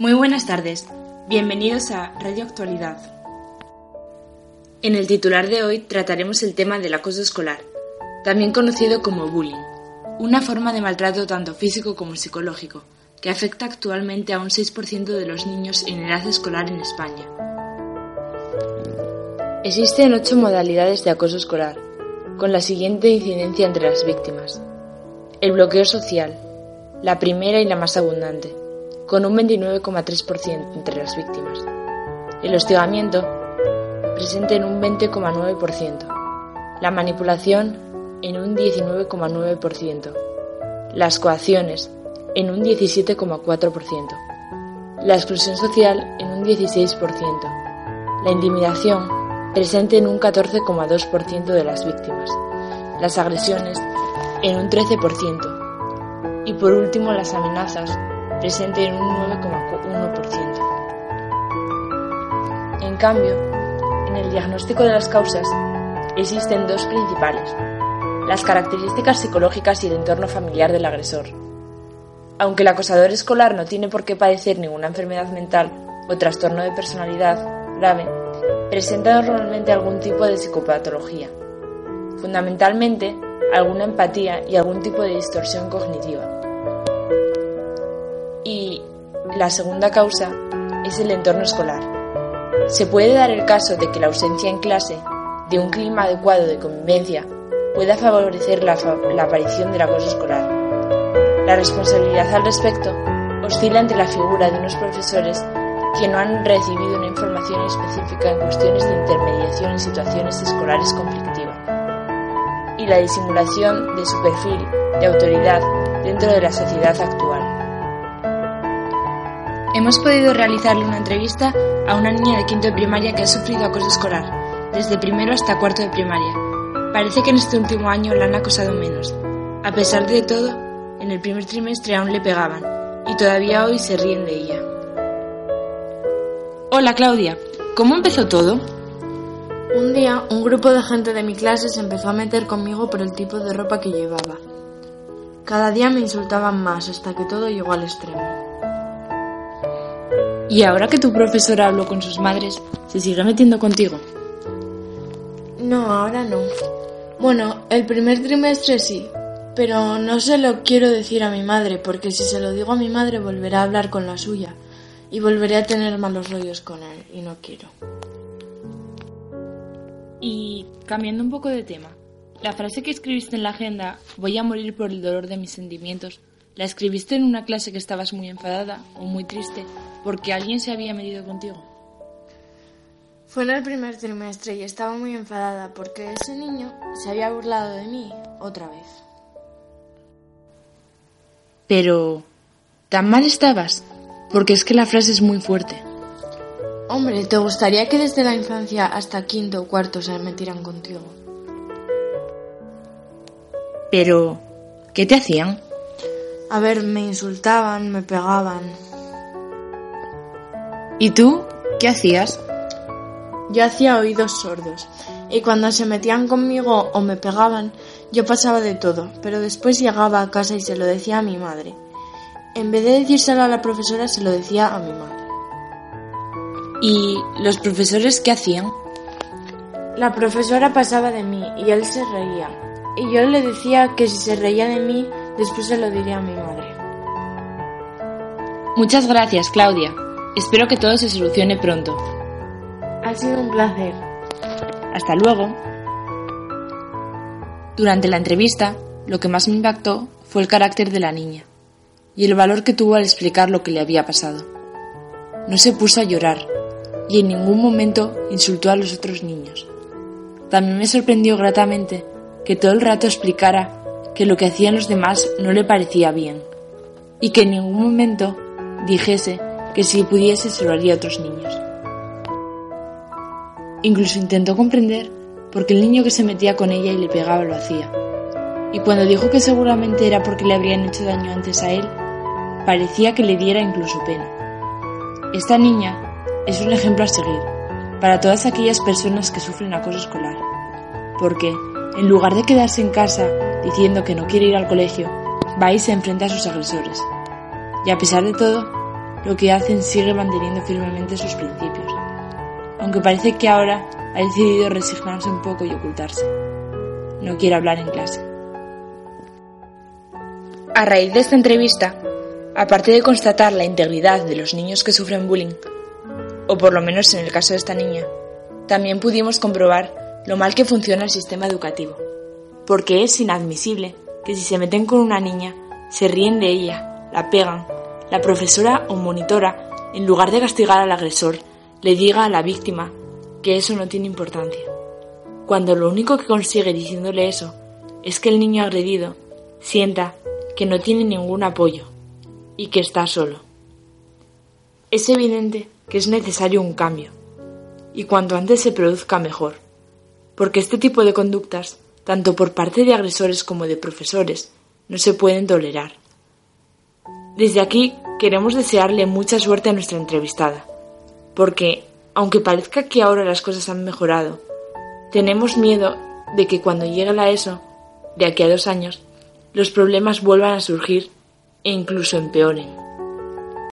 Muy buenas tardes, bienvenidos a Radio Actualidad. En el titular de hoy trataremos el tema del acoso escolar, también conocido como bullying, una forma de maltrato tanto físico como psicológico, que afecta actualmente a un 6% de los niños en edad escolar en España. Existen ocho modalidades de acoso escolar, con la siguiente incidencia entre las víctimas. El bloqueo social, la primera y la más abundante, con un 29,3% entre las víctimas. El hostigamiento, presente en un 20,9%. La manipulación, en un 19,9%. Las coacciones, en un 17,4%. La exclusión social, en un 16%. La intimidación, presente en un 14,2% de las víctimas. Las agresiones, en un 13%. Y por último, las amenazas, presente en un 9,1%. En cambio, en el diagnóstico de las causas existen dos principales, las características psicológicas y el entorno familiar del agresor. Aunque el acosador escolar no tiene por qué padecer ninguna enfermedad mental o trastorno de personalidad grave, presenta normalmente algún tipo de psicopatología, fundamentalmente alguna empatía y algún tipo de distorsión cognitiva. La segunda causa es el entorno escolar. Se puede dar el caso de que la ausencia en clase de un clima adecuado de convivencia pueda favorecer la, aparición del acoso escolar. La responsabilidad al respecto oscila entre la figura de unos profesores que no han recibido una información específica en cuestiones de intermediación en situaciones escolares conflictivas y la disimulación de su perfil de autoridad dentro de la sociedad actual. Hemos podido realizarle una entrevista a una niña de quinto de primaria que ha sufrido acoso escolar, desde primero hasta cuarto de primaria. Parece que en este último año la han acosado menos. A pesar de todo, en el primer trimestre aún le pegaban, y todavía hoy se ríen de ella. Hola Claudia, ¿cómo empezó todo? Un día, un grupo de gente de mi clase se empezó a meter conmigo por el tipo de ropa que llevaba. Cada día me insultaban más hasta que todo llegó al extremo. Y ahora que tu profesora habló con sus madres, ¿se sigue metiendo contigo? No, ahora no. Bueno, el primer trimestre sí, pero no se lo quiero decir a mi madre, porque si se lo digo a mi madre volverá a hablar con la suya y volveré a tener malos rollos con él, y no quiero. Y cambiando un poco de tema, la frase que escribiste en la agenda, voy a morir por el dolor de mis sentimientos, ¿la escribiste en una clase que estabas muy enfadada o muy triste porque alguien se había medido contigo. Fue en el primer trimestre y estaba muy enfadada porque ese niño se había burlado de mí otra vez. Pero... ¿Tan mal estabas? Porque es que la frase es muy fuerte. Hombre, ¿te gustaría que desde la infancia hasta quinto o cuarto se metieran contigo? Pero... ¿Qué te hacían? A ver, me insultaban, me pegaban, ¿Y tú qué hacías? Yo hacía oídos sordos, y cuando se metían conmigo o me pegaban, yo pasaba de todo, pero después llegaba a casa y se lo decía a mi madre. En vez de decírselo a la profesora, se lo decía a mi madre. ¿Y los profesores qué hacían? La profesora pasaba de mí y él se reía. Y yo le decía que si se reía de mí, después se lo diría a mi madre. Muchas gracias, Claudia. Espero que todo se solucione pronto. Ha sido un placer. Hasta luego. Durante la entrevista, lo que más me impactó fue el carácter de la niña y el valor que tuvo al explicar lo que le había pasado. No se puso a llorar y en ningún momento insultó a los otros niños. También me sorprendió gratamente que todo el rato explicara que lo que hacían los demás no le parecía bien y que en ningún momento dijese que si pudiese se lo haría a otros niños. Incluso intentó comprender por qué el niño que se metía con ella y le pegaba lo hacía. Y cuando dijo que seguramente era porque le habrían hecho daño antes a él, parecía que le diera incluso pena. Esta niña es un ejemplo a seguir para todas aquellas personas que sufren acoso escolar, porque en lugar de quedarse en casa diciendo que no quiere ir al colegio, va y se enfrenta a sus agresores. Y a pesar de todo, lo que hacen sigue manteniendo firmemente sus principios, aunque parece que ahora ha decidido resignarse un poco y ocultarse. No quiere hablar en clase. A raíz de esta entrevista, aparte de constatar la integridad de los niños que sufren bullying, o por lo menos en el caso de esta niña, también pudimos comprobar lo mal que funciona el sistema educativo, porque es inadmisible que si se meten con una niña, se ríen de ella, la pegan, la profesora o monitora, en lugar de castigar al agresor, le diga a la víctima que eso no tiene importancia, cuando lo único que consigue diciéndole eso es que el niño agredido sienta que no tiene ningún apoyo y que está solo. Es evidente que es necesario un cambio, y cuanto antes se produzca mejor, porque este tipo de conductas, tanto por parte de agresores como de profesores, no se pueden tolerar. Desde aquí queremos desearle mucha suerte a nuestra entrevistada, porque, aunque parezca que ahora las cosas han mejorado, tenemos miedo de que cuando llegue la ESO, de aquí a dos años, los problemas vuelvan a surgir e incluso empeoren.